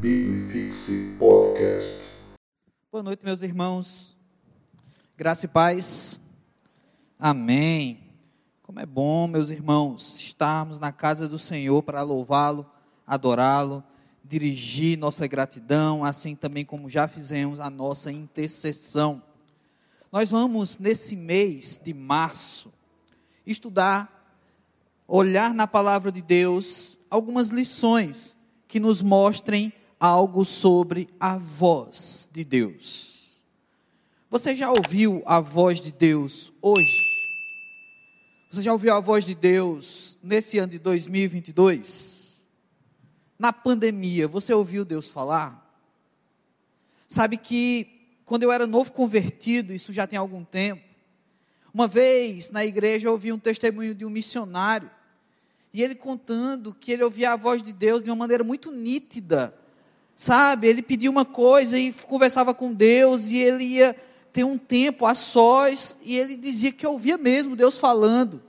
Bibifixe Podcast. Boa noite, meus irmãos. Graça e paz. Amém. Como é bom, meus irmãos, estarmos na casa do Senhor para louvá-lo, adorá-lo, dirigir nossa gratidão, assim também como já fizemos a nossa intercessão. Nós vamos, nesse mês de março, estudar, olhar na palavra de Deus algumas lições que nos mostrem algo sobre a voz de Deus. Você já ouviu a voz de Deus hoje? Você já ouviu a voz de Deus nesse ano de 2022? Na pandemia, você ouviu Deus falar? Sabe que quando eu era novo convertido, isso já tem algum tempo, uma vez na igreja eu ouvi um testemunho de um missionário, e ele contando que ele ouvia a voz de Deus de uma maneira muito nítida, sabe? Ele pedia uma coisa e conversava com Deus, e ele ia ter um tempo a sós, e ele dizia que ouvia mesmo Deus falando.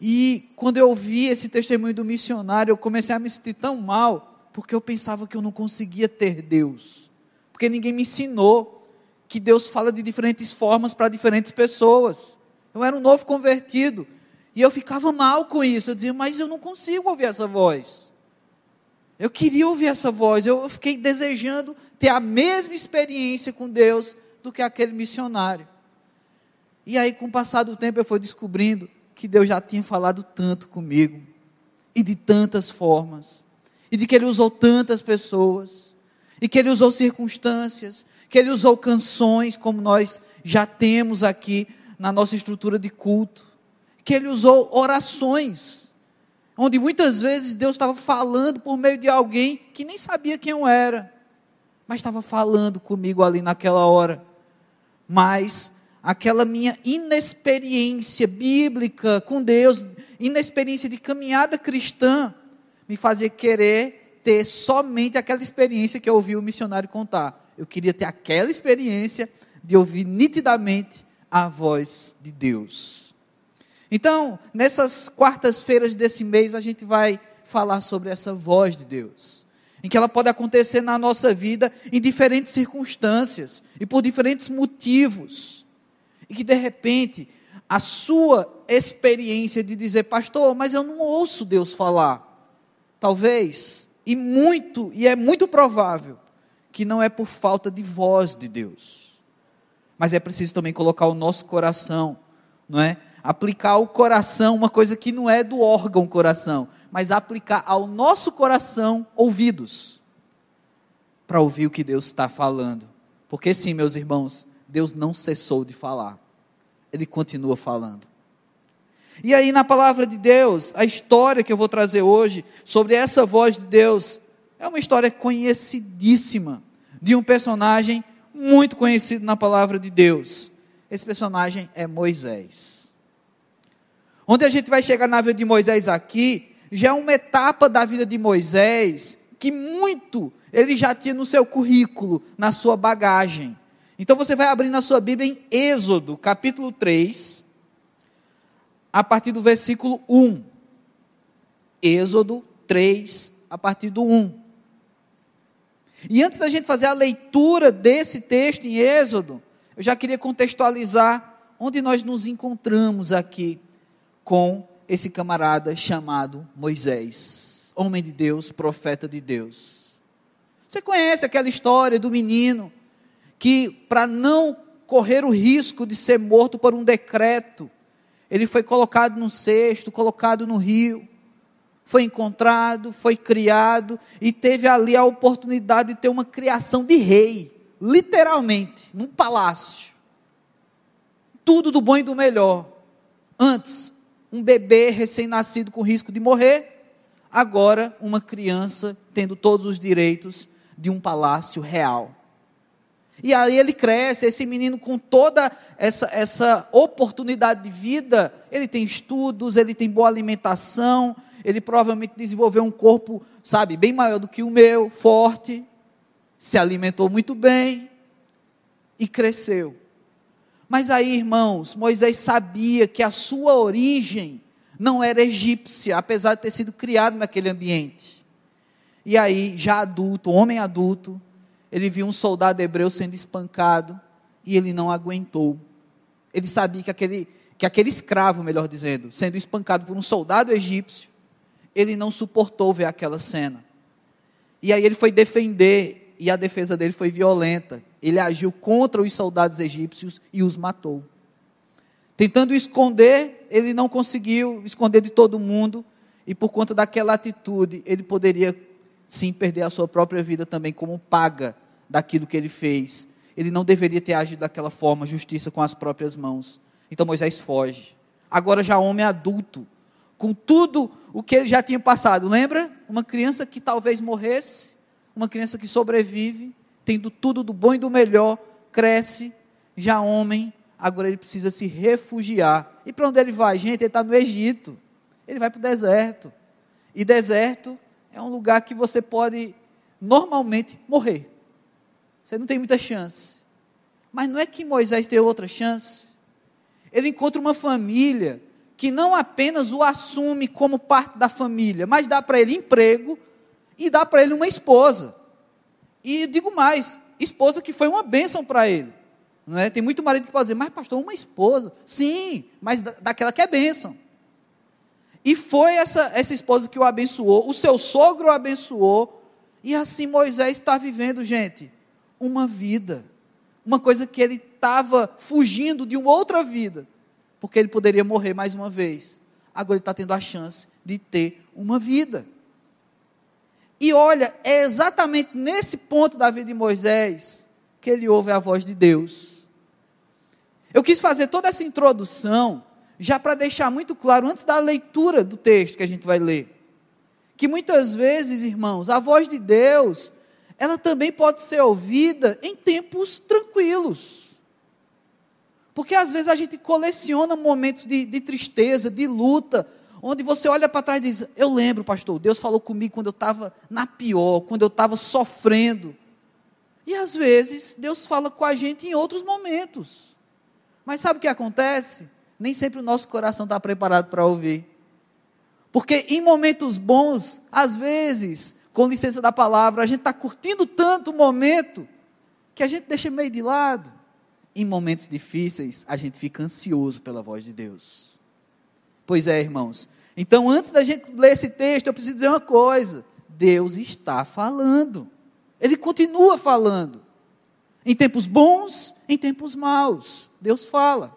E quando eu ouvi esse testemunho do missionário, eu comecei a me sentir tão mal, porque eu pensava que eu não conseguia ter Deus. Porque ninguém me ensinou que Deus fala de diferentes formas para diferentes pessoas. Eu era um novo convertido. E eu ficava mal com isso. Eu dizia, mas eu não consigo ouvir essa voz. Eu queria ouvir essa voz. Eu fiquei desejando ter a mesma experiência com Deus do que aquele missionário. E aí, com o passar do tempo, eu fui descobrindo que Deus já tinha falado tanto comigo, e de tantas formas, e de que Ele usou tantas pessoas, e que Ele usou circunstâncias, que Ele usou canções, como nós já temos aqui na nossa estrutura de culto, que Ele usou orações, onde muitas vezes Deus estava falando por meio de alguém que nem sabia quem eu era, mas estava falando comigo ali naquela hora. Mas aquela minha inexperiência bíblica com Deus, inexperiência de caminhada cristã, me fazia querer ter somente aquela experiência que eu ouvi o missionário contar. Eu queria ter aquela experiência de ouvir nitidamente a voz de Deus. Então, nessas quartas-feiras desse mês, a gente vai falar sobre essa voz de Deus. Em que ela pode acontecer na nossa vida em diferentes circunstâncias e por diferentes motivos e que de repente a sua experiência de dizer, pastor, mas eu não ouço Deus falar. Talvez, e muito, e é muito provável, que não é por falta de voz de Deus. Mas é preciso também colocar o nosso coração, não é? Aplicar ao coração uma coisa que não é do órgão coração, mas aplicar ao nosso coração ouvidos para ouvir o que Deus está falando. Porque sim, meus irmãos, Deus não cessou de falar. Ele continua falando. E aí, na palavra de Deus, a história que eu vou trazer hoje sobre essa voz de Deus é uma história conhecidíssima de um personagem muito conhecido na palavra de Deus. Esse personagem é Moisés. Onde a gente vai chegar na vida de Moisés aqui, já é uma etapa da vida de Moisés que muito ele já tinha no seu currículo, na sua bagagem. Então você vai abrir na sua Bíblia em Êxodo, capítulo 3, a partir do versículo 1. Êxodo 3, a partir do 1. E antes da gente fazer a leitura desse texto em Êxodo, eu já queria contextualizar onde nós nos encontramos aqui com esse camarada chamado Moisés, homem de Deus, profeta de Deus. Você conhece aquela história do menino que, para não correr o risco de ser morto por um decreto, ele foi colocado no cesto, colocado no rio, foi encontrado, foi criado e teve ali a oportunidade de ter uma criação de rei, literalmente, num palácio. Tudo do bom e do melhor. Antes, um bebê recém-nascido com risco de morrer, agora, uma criança tendo todos os direitos de um palácio real. E aí ele cresce, esse menino com toda essa, essa oportunidade de vida, ele tem estudos, ele tem boa alimentação, ele provavelmente desenvolveu um corpo, sabe, bem maior do que o meu, forte, se alimentou muito bem e cresceu. Mas aí, irmãos, Moisés sabia que a sua origem não era egípcia, apesar de ter sido criado naquele ambiente. E aí, já adulto, homem adulto, ele viu um soldado hebreu sendo espancado e ele não aguentou. Ele sabia que aquele, que aquele escravo, melhor dizendo, sendo espancado por um soldado egípcio, ele não suportou ver aquela cena. E aí ele foi defender, e a defesa dele foi violenta. Ele agiu contra os soldados egípcios e os matou. Tentando esconder, ele não conseguiu esconder de todo mundo, e por conta daquela atitude, ele poderia sim perder a sua própria vida também como paga daquilo que ele fez. Ele não deveria ter agido daquela forma, justiça com as próprias mãos. Então Moisés foge. Agora já homem adulto, com tudo o que ele já tinha passado. Lembra? Uma criança que talvez morresse, uma criança que sobrevive, tendo tudo do bom e do melhor, cresce, já homem, agora ele precisa se refugiar. E para onde ele vai? Gente, ele está no Egito. Ele vai para o deserto. E deserto é um lugar que você pode normalmente morrer. Você não tem muita chance. Mas não é que Moisés tem outra chance. Ele encontra uma família que não apenas o assume como parte da família, mas dá para ele emprego e dá para ele uma esposa. E digo mais, esposa que foi uma bênção para ele. Não é? Tem muito marido que pode dizer, mas pastor, uma esposa. Sim, mas daquela que é bênção. E foi essa, essa esposa que o abençoou, o seu sogro o abençoou, e assim Moisés está vivendo, gente, uma vida. Uma coisa que ele estava fugindo de uma outra vida, porque ele poderia morrer mais uma vez. Agora ele está tendo a chance de ter uma vida. E olha, é exatamente nesse ponto da vida de Moisés que ele ouve a voz de Deus. Eu quis fazer toda essa introdução já para deixar muito claro, antes da leitura do texto que a gente vai ler, que muitas vezes, irmãos, a voz de Deus, ela também pode ser ouvida em tempos tranquilos. Porque às vezes a gente coleciona momentos de, de tristeza, de luta, onde você olha para trás e diz: Eu lembro, pastor, Deus falou comigo quando eu estava na pior, quando eu estava sofrendo. E às vezes Deus fala com a gente em outros momentos. Mas sabe o que acontece? nem sempre o nosso coração está preparado para ouvir. Porque em momentos bons, às vezes, com licença da palavra, a gente está curtindo tanto o momento que a gente deixa meio de lado. Em momentos difíceis, a gente fica ansioso pela voz de Deus. Pois é, irmãos. Então, antes da gente ler esse texto, eu preciso dizer uma coisa: Deus está falando. Ele continua falando. Em tempos bons, em tempos maus. Deus fala.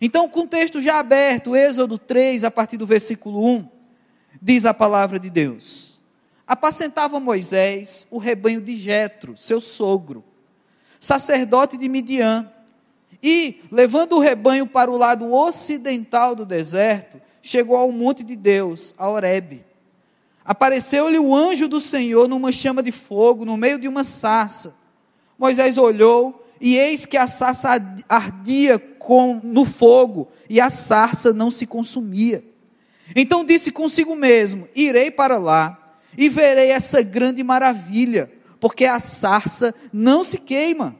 Então, com o texto já aberto, Êxodo 3, a partir do versículo 1, diz a palavra de Deus: Apacentava Moisés o rebanho de Jetro, seu sogro, sacerdote de Midian, e, levando o rebanho para o lado ocidental do deserto, chegou ao monte de Deus, a Horebe. Apareceu-lhe o anjo do Senhor numa chama de fogo, no meio de uma sarça. Moisés olhou, e eis que a sarça ardia com, no fogo, e a sarça não se consumia. Então disse consigo mesmo: Irei para lá, e verei essa grande maravilha, porque a sarça não se queima.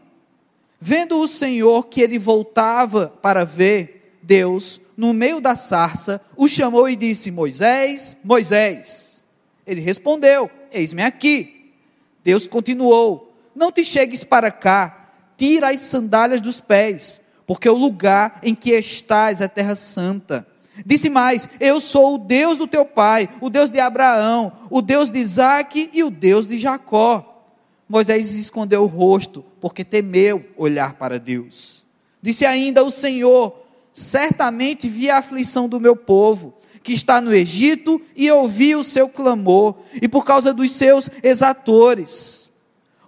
Vendo o Senhor que ele voltava para ver, Deus, no meio da sarça, o chamou e disse: Moisés, Moisés. Ele respondeu: Eis-me aqui. Deus continuou: Não te chegues para cá, tira as sandálias dos pés, porque o lugar em que estás é terra santa. Disse mais: Eu sou o Deus do teu pai, o Deus de Abraão, o Deus de Isaac e o Deus de Jacó. Moisés escondeu o rosto, porque temeu olhar para Deus. Disse ainda o Senhor: Certamente vi a aflição do meu povo, que está no Egito, e ouvi o seu clamor, e por causa dos seus exatores.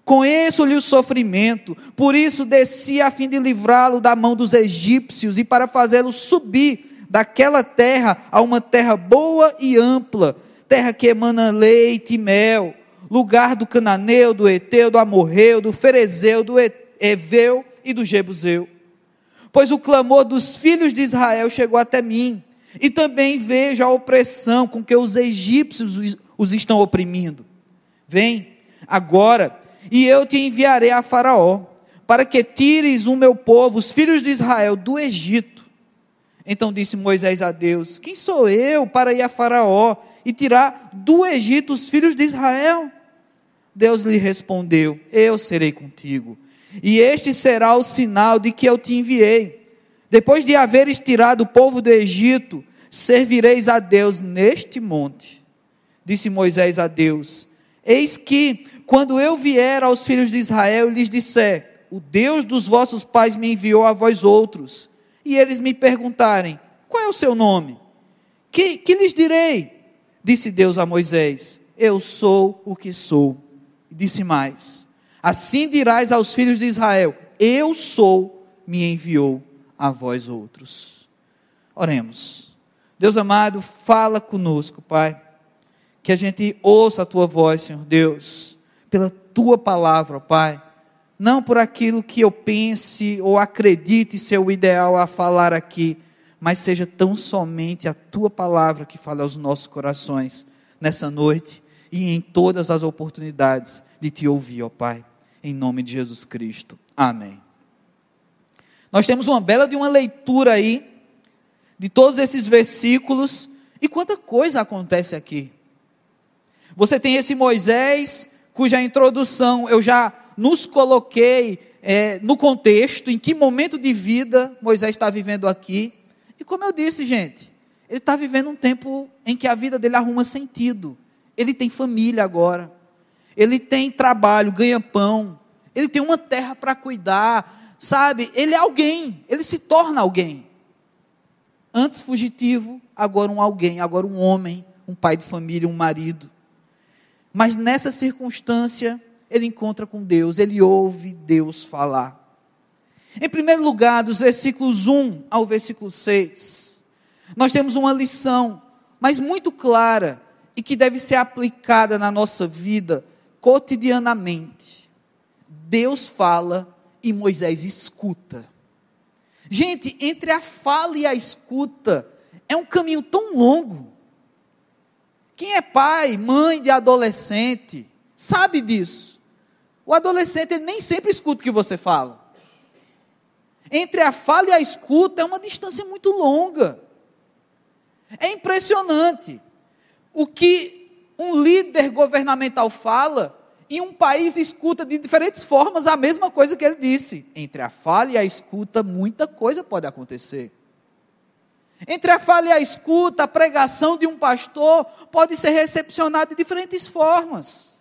Conheço-lhe o sofrimento, por isso desci a fim de livrá-lo da mão dos egípcios e para fazê-lo subir daquela terra a uma terra boa e ampla, terra que emana leite e mel, lugar do cananeu, do eteu, do amorreu, do ferezeu, do eveu e do jebuseu. Pois o clamor dos filhos de Israel chegou até mim, e também vejo a opressão com que os egípcios os estão oprimindo. Vem, agora, e eu te enviarei a Faraó, para que tires o meu povo, os filhos de Israel, do Egito. Então disse Moisés a Deus: Quem sou eu para ir a Faraó e tirar do Egito os filhos de Israel? Deus lhe respondeu: Eu serei contigo, e este será o sinal de que eu te enviei. Depois de haveres tirado o povo do Egito, servireis a Deus neste monte. Disse Moisés a Deus: Eis que, quando eu vier aos filhos de Israel e lhes disser: O Deus dos vossos pais me enviou a vós outros, e eles me perguntarem: Qual é o seu nome? Que, que lhes direi? Disse Deus a Moisés: Eu sou o que sou. Disse mais: Assim dirás aos filhos de Israel: Eu sou, me enviou a vós outros. Oremos. Deus amado, fala conosco, Pai. Que a gente ouça a tua voz, Senhor Deus, pela tua palavra, Pai não por aquilo que eu pense ou acredite ser o ideal a falar aqui, mas seja tão somente a tua palavra que fale aos nossos corações nessa noite e em todas as oportunidades de te ouvir, ó Pai, em nome de Jesus Cristo. Amém. Nós temos uma bela de uma leitura aí de todos esses versículos e quanta coisa acontece aqui. Você tem esse Moisés, cuja introdução eu já nos coloquei é, no contexto, em que momento de vida Moisés está vivendo aqui. E como eu disse, gente, ele está vivendo um tempo em que a vida dele arruma sentido. Ele tem família agora, ele tem trabalho, ganha pão, ele tem uma terra para cuidar, sabe? Ele é alguém, ele se torna alguém. Antes fugitivo, agora um alguém, agora um homem, um pai de família, um marido. Mas nessa circunstância, ele encontra com Deus, ele ouve Deus falar. Em primeiro lugar, dos versículos 1 ao versículo 6, nós temos uma lição, mas muito clara e que deve ser aplicada na nossa vida cotidianamente. Deus fala e Moisés escuta. Gente, entre a fala e a escuta é um caminho tão longo. Quem é pai, mãe de adolescente, sabe disso. O adolescente ele nem sempre escuta o que você fala. Entre a fala e a escuta é uma distância muito longa. É impressionante o que um líder governamental fala e um país escuta de diferentes formas a mesma coisa que ele disse. Entre a fala e a escuta, muita coisa pode acontecer. Entre a fala e a escuta, a pregação de um pastor pode ser recepcionada de diferentes formas.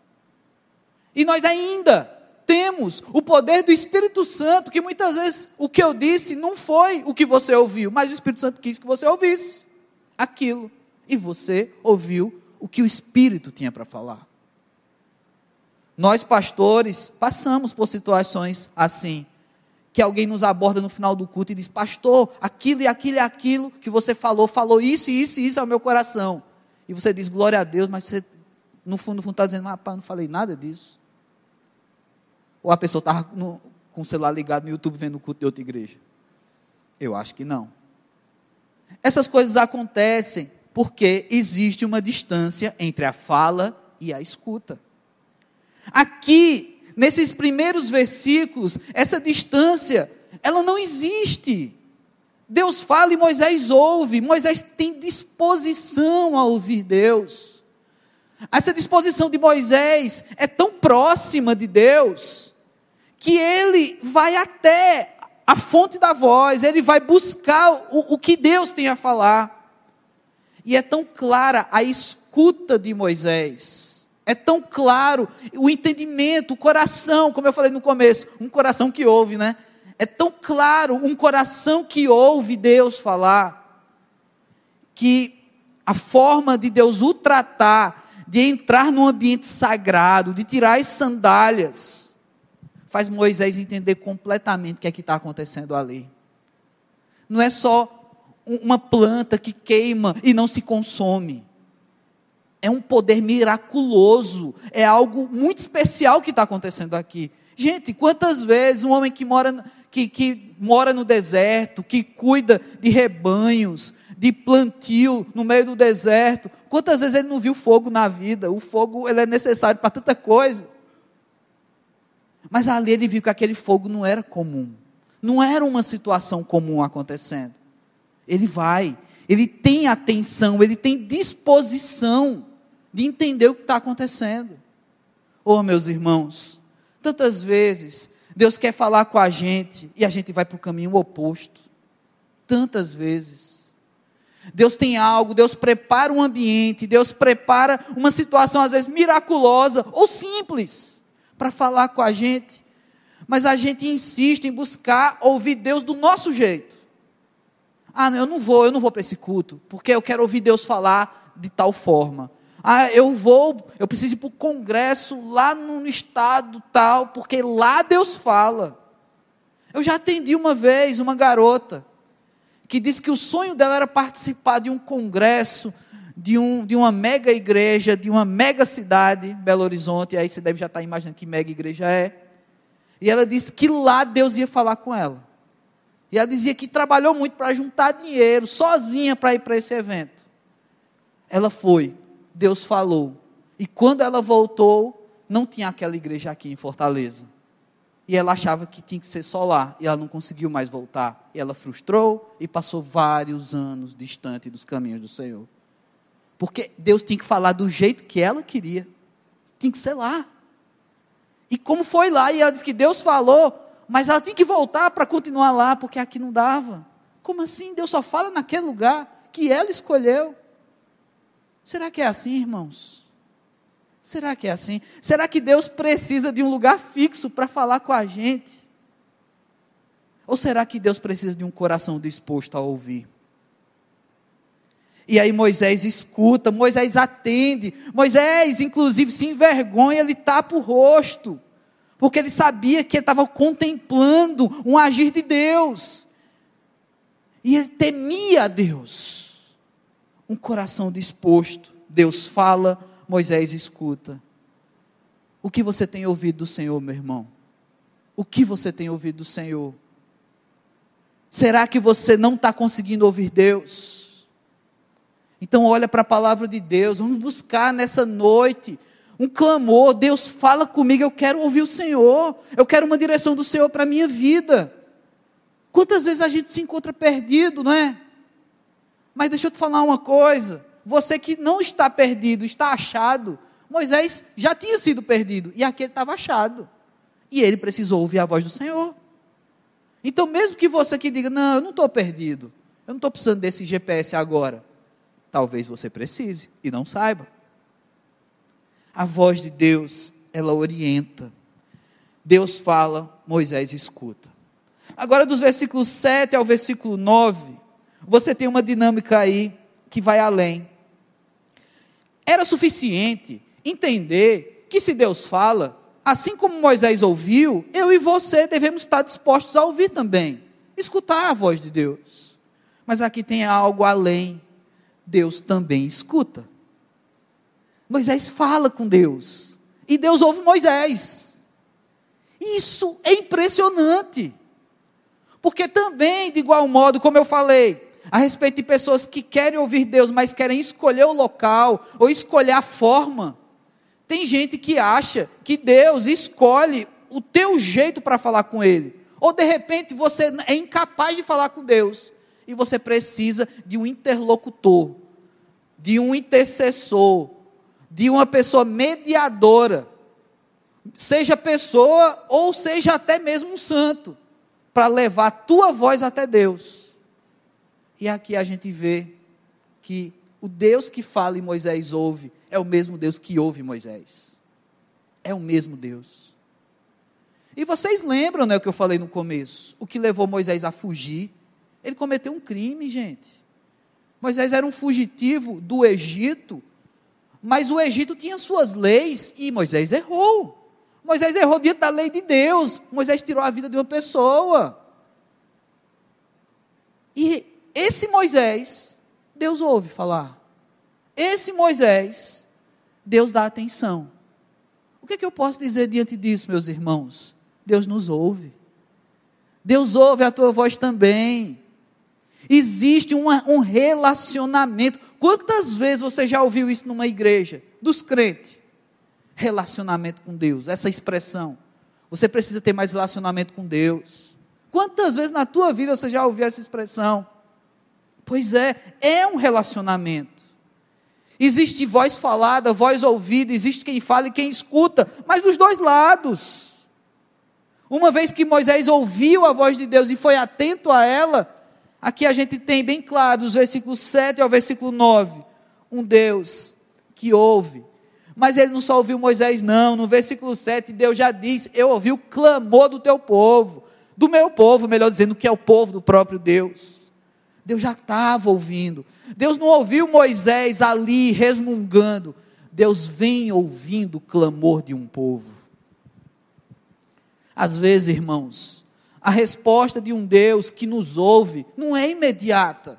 E nós ainda temos o poder do Espírito Santo, que muitas vezes o que eu disse não foi o que você ouviu, mas o Espírito Santo quis que você ouvisse aquilo. E você ouviu o que o Espírito tinha para falar. Nós, pastores, passamos por situações assim. Que alguém nos aborda no final do culto e diz: Pastor, aquilo e aquilo e aquilo que você falou, falou isso e isso e isso ao meu coração. E você diz: Glória a Deus, mas você, no fundo, no fundo, está dizendo: Rapaz, não falei nada disso. Ou a pessoa estava com o celular ligado no YouTube vendo o culto de outra igreja? Eu acho que não. Essas coisas acontecem porque existe uma distância entre a fala e a escuta. Aqui, nesses primeiros versículos, essa distância, ela não existe. Deus fala e Moisés ouve. Moisés tem disposição a ouvir Deus. Essa disposição de Moisés é tão próxima de Deus que ele vai até a fonte da voz, ele vai buscar o, o que Deus tem a falar. E é tão clara a escuta de Moisés, é tão claro o entendimento, o coração, como eu falei no começo, um coração que ouve, né? É tão claro um coração que ouve Deus falar, que a forma de Deus o tratar, de entrar num ambiente sagrado, de tirar as sandálias, faz Moisés entender completamente o que é que está acontecendo ali. Não é só uma planta que queima e não se consome. É um poder miraculoso, é algo muito especial que está acontecendo aqui. Gente, quantas vezes um homem que mora, que, que mora no deserto, que cuida de rebanhos, de plantio no meio do deserto, quantas vezes ele não viu fogo na vida? O fogo ele é necessário para tanta coisa. Mas ali ele viu que aquele fogo não era comum. Não era uma situação comum acontecendo. Ele vai, ele tem atenção, ele tem disposição de entender o que está acontecendo. Oh, meus irmãos, tantas vezes Deus quer falar com a gente e a gente vai para o caminho oposto. Tantas vezes. Deus tem algo, Deus prepara um ambiente, Deus prepara uma situação às vezes miraculosa ou simples para falar com a gente, mas a gente insiste em buscar ouvir Deus do nosso jeito. Ah, eu não vou, eu não vou para esse culto, porque eu quero ouvir Deus falar de tal forma. Ah, eu vou, eu preciso ir para o congresso lá no estado tal, porque lá Deus fala. Eu já atendi uma vez uma garota que disse que o sonho dela era participar de um congresso de, um, de uma mega igreja, de uma mega cidade, Belo Horizonte, aí você deve já estar imaginando que mega igreja é. E ela disse que lá Deus ia falar com ela. E ela dizia que trabalhou muito para juntar dinheiro, sozinha, para ir para esse evento. Ela foi, Deus falou. E quando ela voltou, não tinha aquela igreja aqui em Fortaleza. E ela achava que tinha que ser só lá, e ela não conseguiu mais voltar. E ela frustrou e passou vários anos distante dos caminhos do Senhor. Porque Deus tinha que falar do jeito que ela queria. Tinha que ser lá. E como foi lá, e ela disse que Deus falou, mas ela tinha que voltar para continuar lá, porque aqui não dava. Como assim? Deus só fala naquele lugar que ela escolheu. Será que é assim, irmãos? Será que é assim? Será que Deus precisa de um lugar fixo para falar com a gente? Ou será que Deus precisa de um coração disposto a ouvir? E aí Moisés escuta, Moisés atende, Moisés, inclusive, se envergonha, ele tapa o rosto, porque ele sabia que ele estava contemplando um agir de Deus, e ele temia a Deus, um coração disposto. Deus fala, Moisés escuta. O que você tem ouvido do Senhor, meu irmão? O que você tem ouvido do Senhor? Será que você não está conseguindo ouvir Deus? Então olha para a palavra de Deus, vamos buscar nessa noite um clamor, Deus fala comigo, eu quero ouvir o Senhor, eu quero uma direção do Senhor para a minha vida. Quantas vezes a gente se encontra perdido, não é? Mas deixa eu te falar uma coisa, você que não está perdido, está achado, Moisés já tinha sido perdido, e aqui ele estava achado, e ele precisou ouvir a voz do Senhor. Então mesmo que você que diga, não, eu não estou perdido, eu não estou precisando desse GPS agora, Talvez você precise e não saiba. A voz de Deus, ela orienta. Deus fala, Moisés escuta. Agora, dos versículos 7 ao versículo 9, você tem uma dinâmica aí que vai além. Era suficiente entender que se Deus fala, assim como Moisés ouviu, eu e você devemos estar dispostos a ouvir também, escutar a voz de Deus. Mas aqui tem algo além. Deus também escuta. Moisés fala com Deus. E Deus ouve Moisés. Isso é impressionante. Porque também, de igual modo, como eu falei, a respeito de pessoas que querem ouvir Deus, mas querem escolher o local ou escolher a forma. Tem gente que acha que Deus escolhe o teu jeito para falar com Ele. Ou de repente você é incapaz de falar com Deus e você precisa de um interlocutor, de um intercessor, de uma pessoa mediadora, seja pessoa ou seja até mesmo um santo, para levar a tua voz até Deus. E aqui a gente vê que o Deus que fala e Moisés ouve é o mesmo Deus que ouve Moisés. É o mesmo Deus. E vocês lembram, né, o que eu falei no começo? O que levou Moisés a fugir ele cometeu um crime, gente. Moisés era um fugitivo do Egito, mas o Egito tinha suas leis e Moisés errou. Moisés errou diante da lei de Deus. Moisés tirou a vida de uma pessoa. E esse Moisés, Deus ouve falar. Esse Moisés, Deus dá atenção. O que, é que eu posso dizer diante disso, meus irmãos? Deus nos ouve. Deus ouve a tua voz também. Existe uma, um relacionamento. Quantas vezes você já ouviu isso numa igreja? Dos crentes. Relacionamento com Deus, essa expressão. Você precisa ter mais relacionamento com Deus. Quantas vezes na tua vida você já ouviu essa expressão? Pois é, é um relacionamento. Existe voz falada, voz ouvida, existe quem fala e quem escuta, mas dos dois lados. Uma vez que Moisés ouviu a voz de Deus e foi atento a ela, aqui a gente tem bem claro, dos versículos 7 ao versículo 9, um Deus que ouve. Mas ele não só ouviu Moisés, não. No versículo 7, Deus já diz: Eu ouvi o clamor do teu povo, do meu povo, melhor dizendo, que é o povo do próprio Deus. Deus já estava ouvindo. Deus não ouviu Moisés ali resmungando. Deus vem ouvindo o clamor de um povo. Às vezes, irmãos, a resposta de um Deus que nos ouve não é imediata.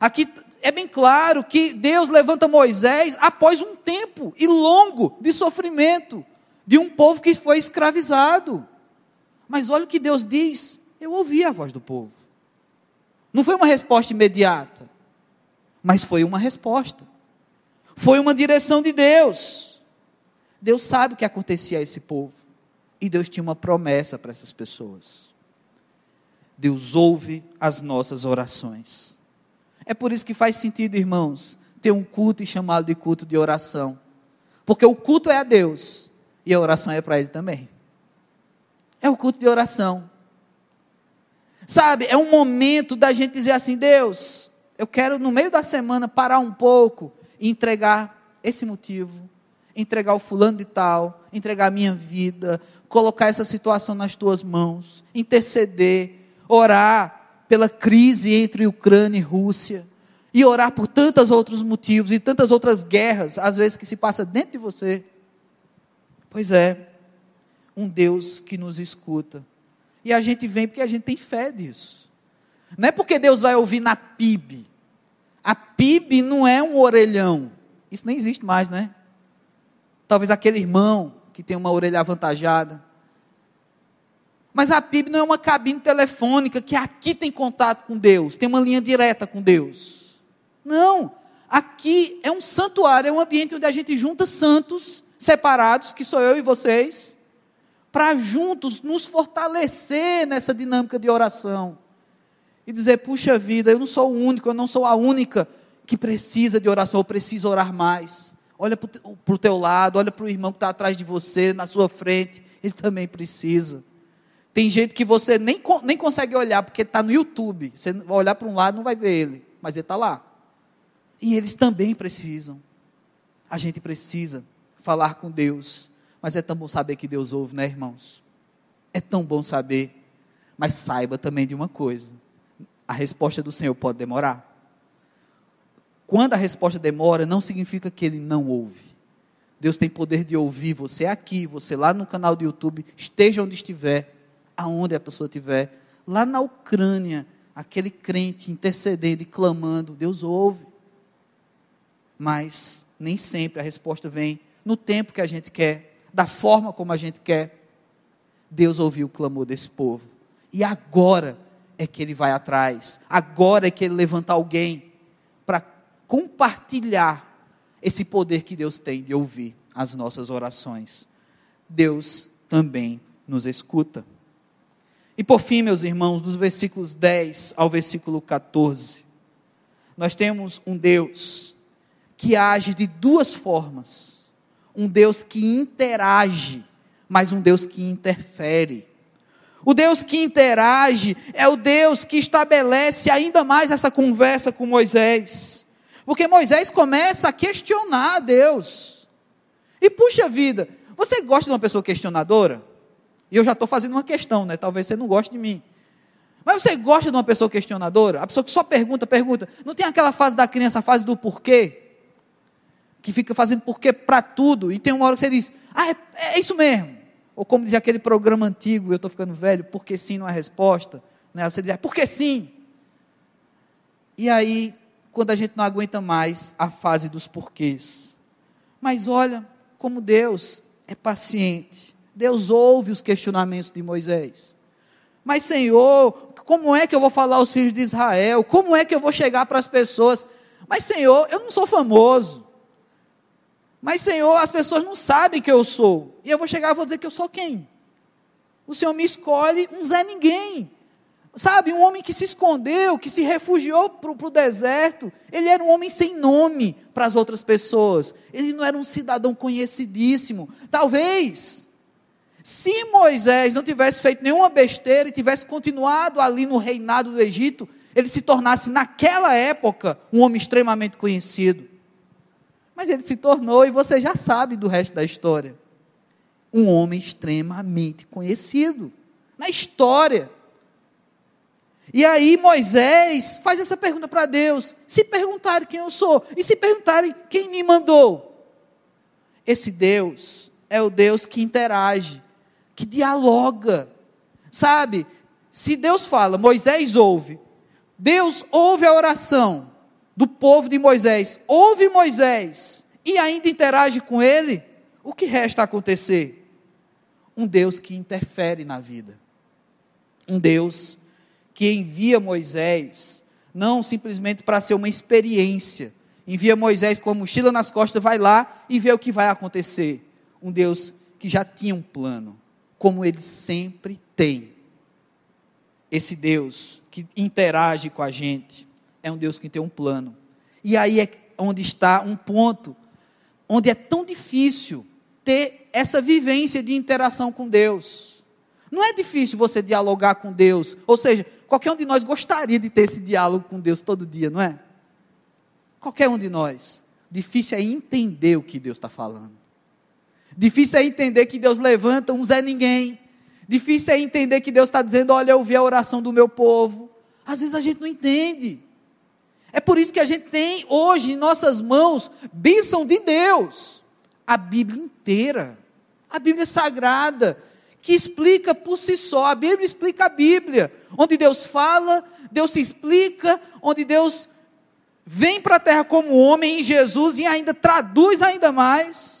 Aqui é bem claro que Deus levanta Moisés após um tempo e longo de sofrimento de um povo que foi escravizado. Mas olha o que Deus diz: eu ouvi a voz do povo. Não foi uma resposta imediata, mas foi uma resposta. Foi uma direção de Deus. Deus sabe o que acontecia a esse povo. E Deus tinha uma promessa para essas pessoas. Deus ouve as nossas orações. É por isso que faz sentido, irmãos, ter um culto e chamá-lo de culto de oração. Porque o culto é a Deus e a oração é para Ele também. É o culto de oração. Sabe, é um momento da gente dizer assim: Deus, eu quero no meio da semana parar um pouco e entregar esse motivo, entregar o fulano de tal, entregar a minha vida, colocar essa situação nas tuas mãos, interceder, orar pela crise entre Ucrânia e Rússia, e orar por tantos outros motivos e tantas outras guerras, às vezes que se passa dentro de você. Pois é, um Deus que nos escuta e a gente vem porque a gente tem fé disso. Não é porque Deus vai ouvir na PIB. A PIB não é um orelhão. Isso nem existe mais, né? Talvez aquele irmão que tem uma orelha avantajada. Mas a PIB não é uma cabine telefônica que aqui tem contato com Deus, tem uma linha direta com Deus. Não. Aqui é um santuário, é um ambiente onde a gente junta santos separados, que sou eu e vocês, para juntos nos fortalecer nessa dinâmica de oração. E dizer, puxa vida, eu não sou o único, eu não sou a única que precisa de oração, eu preciso orar mais. Olha para o teu lado, olha para o irmão que está atrás de você, na sua frente, ele também precisa. Tem gente que você nem, nem consegue olhar, porque está no YouTube. Você vai olhar para um lado não vai ver ele, mas ele está lá. E eles também precisam. A gente precisa falar com Deus mas é tão bom saber que Deus ouve, né, irmãos? É tão bom saber. Mas saiba também de uma coisa: a resposta do Senhor pode demorar. Quando a resposta demora, não significa que Ele não ouve. Deus tem poder de ouvir você aqui, você lá no canal do YouTube, esteja onde estiver, aonde a pessoa estiver, lá na Ucrânia, aquele crente intercedendo e clamando, Deus ouve. Mas nem sempre a resposta vem no tempo que a gente quer da forma como a gente quer. Deus ouviu o clamor desse povo. E agora é que ele vai atrás. Agora é que ele levanta alguém para compartilhar esse poder que Deus tem de ouvir as nossas orações. Deus também nos escuta. E por fim, meus irmãos, dos versículos 10 ao versículo 14, nós temos um Deus que age de duas formas um Deus que interage, mas um Deus que interfere. O Deus que interage é o Deus que estabelece ainda mais essa conversa com Moisés. Porque Moisés começa a questionar a Deus. E puxa vida, você gosta de uma pessoa questionadora? E eu já estou fazendo uma questão, né? Talvez você não goste de mim. Mas você gosta de uma pessoa questionadora? A pessoa que só pergunta, pergunta. Não tem aquela fase da criança, a fase do porquê? que fica fazendo porquê para tudo, e tem uma hora que você diz, ah, é, é isso mesmo. Ou como dizia aquele programa antigo, eu estou ficando velho, porque sim não é resposta. Né? Você diz, ah, porque sim. E aí, quando a gente não aguenta mais a fase dos porquês. Mas olha como Deus é paciente. Deus ouve os questionamentos de Moisés. Mas, Senhor, como é que eu vou falar aos filhos de Israel? Como é que eu vou chegar para as pessoas? Mas, Senhor, eu não sou famoso. Mas, Senhor, as pessoas não sabem que eu sou. E eu vou chegar e vou dizer que eu sou quem? O Senhor me escolhe um Zé Ninguém. Sabe, um homem que se escondeu, que se refugiou para o deserto. Ele era um homem sem nome para as outras pessoas. Ele não era um cidadão conhecidíssimo. Talvez, se Moisés não tivesse feito nenhuma besteira e tivesse continuado ali no reinado do Egito, ele se tornasse, naquela época, um homem extremamente conhecido. Mas ele se tornou, e você já sabe do resto da história, um homem extremamente conhecido na história. E aí Moisés faz essa pergunta para Deus: se perguntarem quem eu sou, e se perguntarem quem me mandou. Esse Deus é o Deus que interage, que dialoga. Sabe? Se Deus fala, Moisés ouve. Deus ouve a oração do povo de Moisés, ouve Moisés e ainda interage com ele. O que resta acontecer? Um Deus que interfere na vida. Um Deus que envia Moisés, não simplesmente para ser uma experiência, envia Moisés com a mochila nas costas, vai lá e vê o que vai acontecer. Um Deus que já tinha um plano, como ele sempre tem. Esse Deus que interage com a gente é um Deus que tem um plano. E aí é onde está um ponto onde é tão difícil ter essa vivência de interação com Deus. Não é difícil você dialogar com Deus, ou seja, Qualquer um de nós gostaria de ter esse diálogo com Deus todo dia, não é? Qualquer um de nós. Difícil é entender o que Deus está falando. Difícil é entender que Deus levanta um Zé Ninguém. Difícil é entender que Deus está dizendo: Olha, eu ouvi a oração do meu povo. Às vezes a gente não entende. É por isso que a gente tem hoje em nossas mãos bênção de Deus, a Bíblia inteira, a Bíblia sagrada, que explica por si só. A Bíblia explica a Bíblia. Onde Deus fala, Deus se explica, onde Deus vem para a terra como homem em Jesus e ainda traduz ainda mais,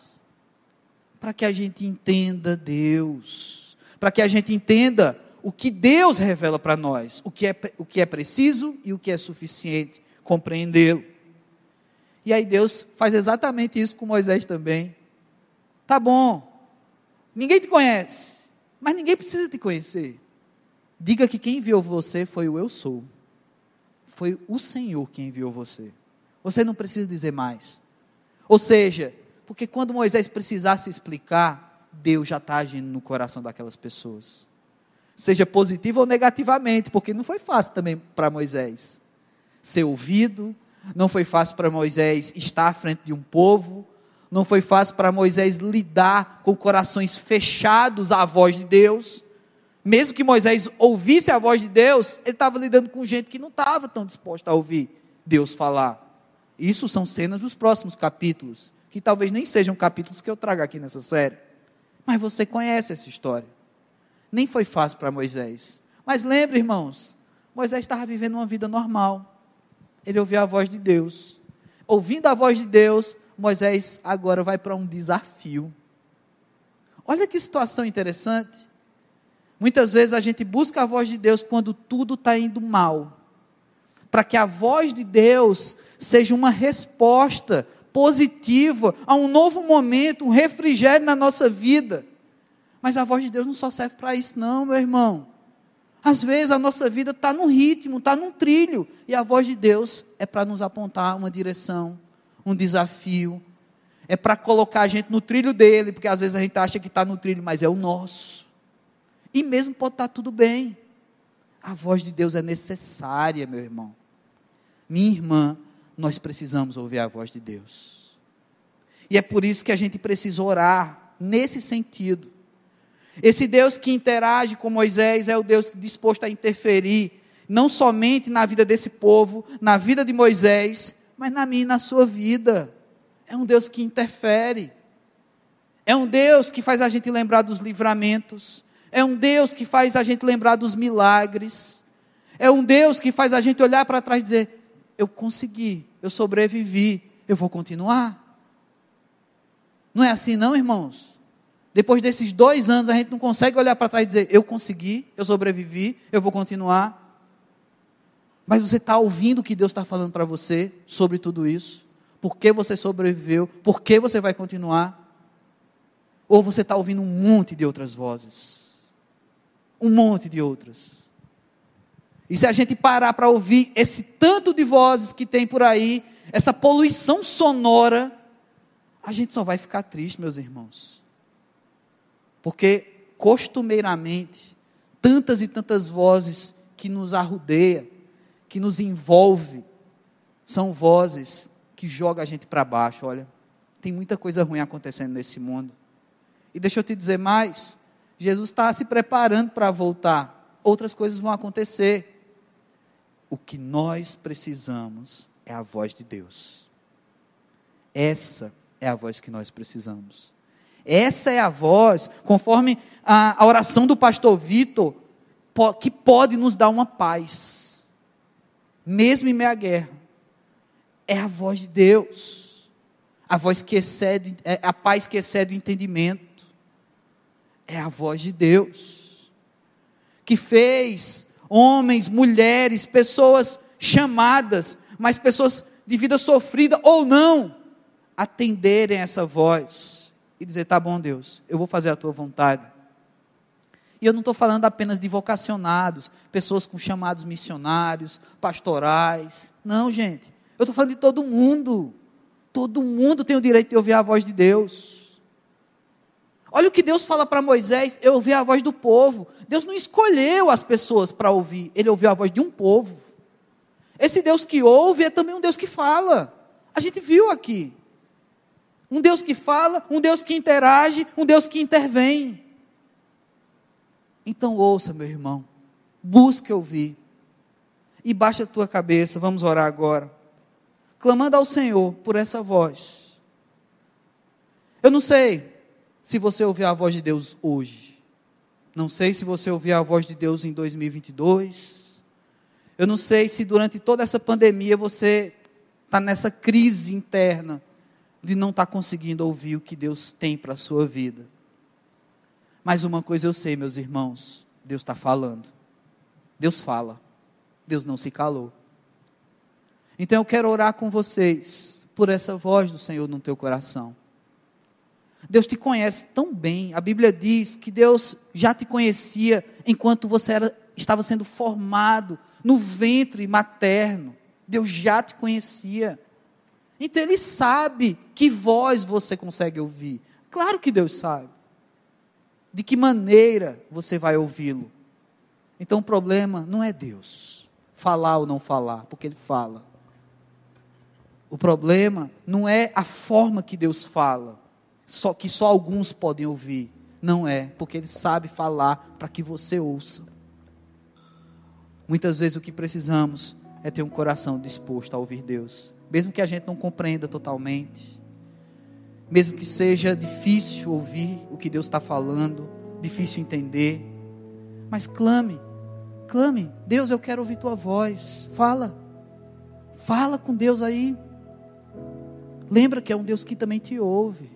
para que a gente entenda Deus, para que a gente entenda o que Deus revela para nós, o que, é, o que é preciso e o que é suficiente compreendê-lo. E aí Deus faz exatamente isso com Moisés também. Tá bom, ninguém te conhece, mas ninguém precisa te conhecer. Diga que quem enviou você foi o eu sou. Foi o Senhor quem enviou você. Você não precisa dizer mais. Ou seja, porque quando Moisés precisasse explicar, Deus já está agindo no coração daquelas pessoas. Seja positivo ou negativamente, porque não foi fácil também para Moisés ser ouvido, não foi fácil para Moisés estar à frente de um povo, não foi fácil para Moisés lidar com corações fechados à voz de Deus. Mesmo que Moisés ouvisse a voz de Deus, ele estava lidando com gente que não estava tão disposta a ouvir Deus falar. Isso são cenas dos próximos capítulos, que talvez nem sejam capítulos que eu trago aqui nessa série. Mas você conhece essa história. Nem foi fácil para Moisés. Mas lembre, irmãos, Moisés estava vivendo uma vida normal. Ele ouvia a voz de Deus. Ouvindo a voz de Deus, Moisés agora vai para um desafio. Olha que situação interessante. Muitas vezes a gente busca a voz de Deus quando tudo está indo mal, para que a voz de Deus seja uma resposta positiva a um novo momento, um refrigério na nossa vida. Mas a voz de Deus não só serve para isso, não, meu irmão. Às vezes a nossa vida está num ritmo, está num trilho, e a voz de Deus é para nos apontar uma direção, um desafio, é para colocar a gente no trilho dele, porque às vezes a gente acha que está no trilho, mas é o nosso. E mesmo pode estar tá tudo bem. A voz de Deus é necessária, meu irmão. Minha irmã, nós precisamos ouvir a voz de Deus. E é por isso que a gente precisa orar nesse sentido. Esse Deus que interage com Moisés é o Deus disposto a interferir, não somente na vida desse povo, na vida de Moisés, mas na minha e na sua vida. É um Deus que interfere. É um Deus que faz a gente lembrar dos livramentos. É um Deus que faz a gente lembrar dos milagres. É um Deus que faz a gente olhar para trás e dizer: Eu consegui, eu sobrevivi, eu vou continuar. Não é assim, não, irmãos? Depois desses dois anos, a gente não consegue olhar para trás e dizer: Eu consegui, eu sobrevivi, eu vou continuar. Mas você está ouvindo o que Deus está falando para você sobre tudo isso? Por que você sobreviveu? Por que você vai continuar? Ou você está ouvindo um monte de outras vozes? Um monte de outras. E se a gente parar para ouvir esse tanto de vozes que tem por aí, essa poluição sonora, a gente só vai ficar triste, meus irmãos. Porque costumeiramente, tantas e tantas vozes que nos arrudeia, que nos envolve, são vozes que jogam a gente para baixo, olha. Tem muita coisa ruim acontecendo nesse mundo. E deixa eu te dizer mais, Jesus está se preparando para voltar. Outras coisas vão acontecer. O que nós precisamos é a voz de Deus. Essa é a voz que nós precisamos. Essa é a voz, conforme a, a oração do pastor Vitor, que pode nos dar uma paz, mesmo em meia guerra. É a voz de Deus, a voz que excede, é a paz que excede o entendimento. É a voz de Deus, que fez homens, mulheres, pessoas chamadas, mas pessoas de vida sofrida ou não, atenderem essa voz e dizer: tá bom, Deus, eu vou fazer a tua vontade. E eu não estou falando apenas de vocacionados, pessoas com chamados missionários, pastorais. Não, gente. Eu estou falando de todo mundo. Todo mundo tem o direito de ouvir a voz de Deus. Olha o que Deus fala para Moisés: eu ouvi a voz do povo. Deus não escolheu as pessoas para ouvir, ele ouviu a voz de um povo. Esse Deus que ouve é também um Deus que fala. A gente viu aqui. Um Deus que fala, um Deus que interage, um Deus que intervém. Então ouça, meu irmão, busque ouvir. E baixa a tua cabeça, vamos orar agora. Clamando ao Senhor por essa voz. Eu não sei se você ouviu a voz de Deus hoje. Não sei se você ouviu a voz de Deus em 2022. Eu não sei se durante toda essa pandemia você está nessa crise interna de não estar tá conseguindo ouvir o que Deus tem para a sua vida. Mas uma coisa eu sei, meus irmãos: Deus está falando. Deus fala. Deus não se calou. Então eu quero orar com vocês por essa voz do Senhor no teu coração. Deus te conhece tão bem. A Bíblia diz que Deus já te conhecia enquanto você era, estava sendo formado no ventre materno. Deus já te conhecia. Então ele sabe que voz você consegue ouvir. Claro que Deus sabe. De que maneira você vai ouvi-lo? Então o problema não é Deus, falar ou não falar, porque ele fala. O problema não é a forma que Deus fala, só que só alguns podem ouvir. Não é, porque ele sabe falar para que você ouça. Muitas vezes o que precisamos é ter um coração disposto a ouvir Deus. Mesmo que a gente não compreenda totalmente, mesmo que seja difícil ouvir o que Deus está falando, difícil entender, mas clame, clame, Deus, eu quero ouvir tua voz, fala, fala com Deus aí, lembra que é um Deus que também te ouve,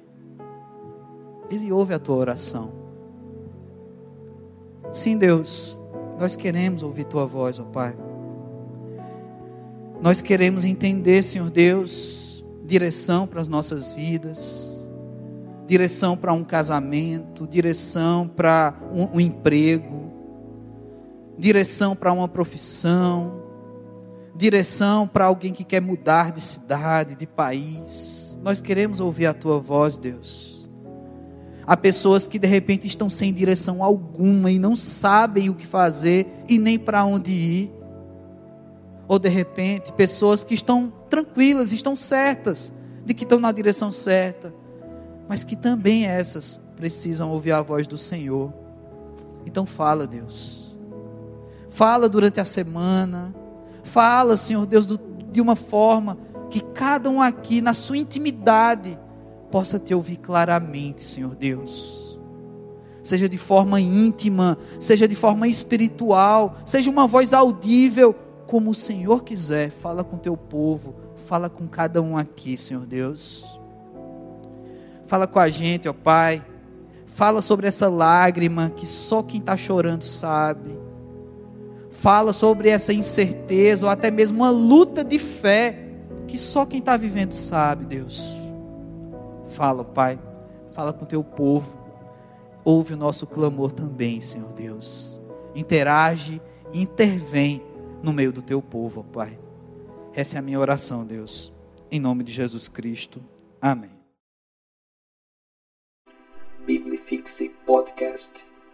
Ele ouve a tua oração. Sim, Deus, nós queremos ouvir tua voz, ó Pai. Nós queremos entender, Senhor Deus, direção para as nossas vidas, direção para um casamento, direção para um, um emprego, direção para uma profissão, direção para alguém que quer mudar de cidade, de país. Nós queremos ouvir a tua voz, Deus. Há pessoas que de repente estão sem direção alguma e não sabem o que fazer e nem para onde ir ou de repente pessoas que estão tranquilas, estão certas de que estão na direção certa, mas que também essas precisam ouvir a voz do Senhor. Então fala, Deus. Fala durante a semana. Fala, Senhor Deus, do, de uma forma que cada um aqui, na sua intimidade, possa te ouvir claramente, Senhor Deus. Seja de forma íntima, seja de forma espiritual, seja uma voz audível como o Senhor quiser, fala com teu povo, fala com cada um aqui, Senhor Deus. Fala com a gente, ó Pai. Fala sobre essa lágrima que só quem está chorando sabe. Fala sobre essa incerteza ou até mesmo uma luta de fé que só quem está vivendo sabe, Deus. Fala, Pai. Fala com teu povo. Ouve o nosso clamor também, Senhor Deus. Interage, intervém no meio do teu povo, Pai. Essa é a minha oração, Deus. Em nome de Jesus Cristo. Amém. Biblifixe Podcast.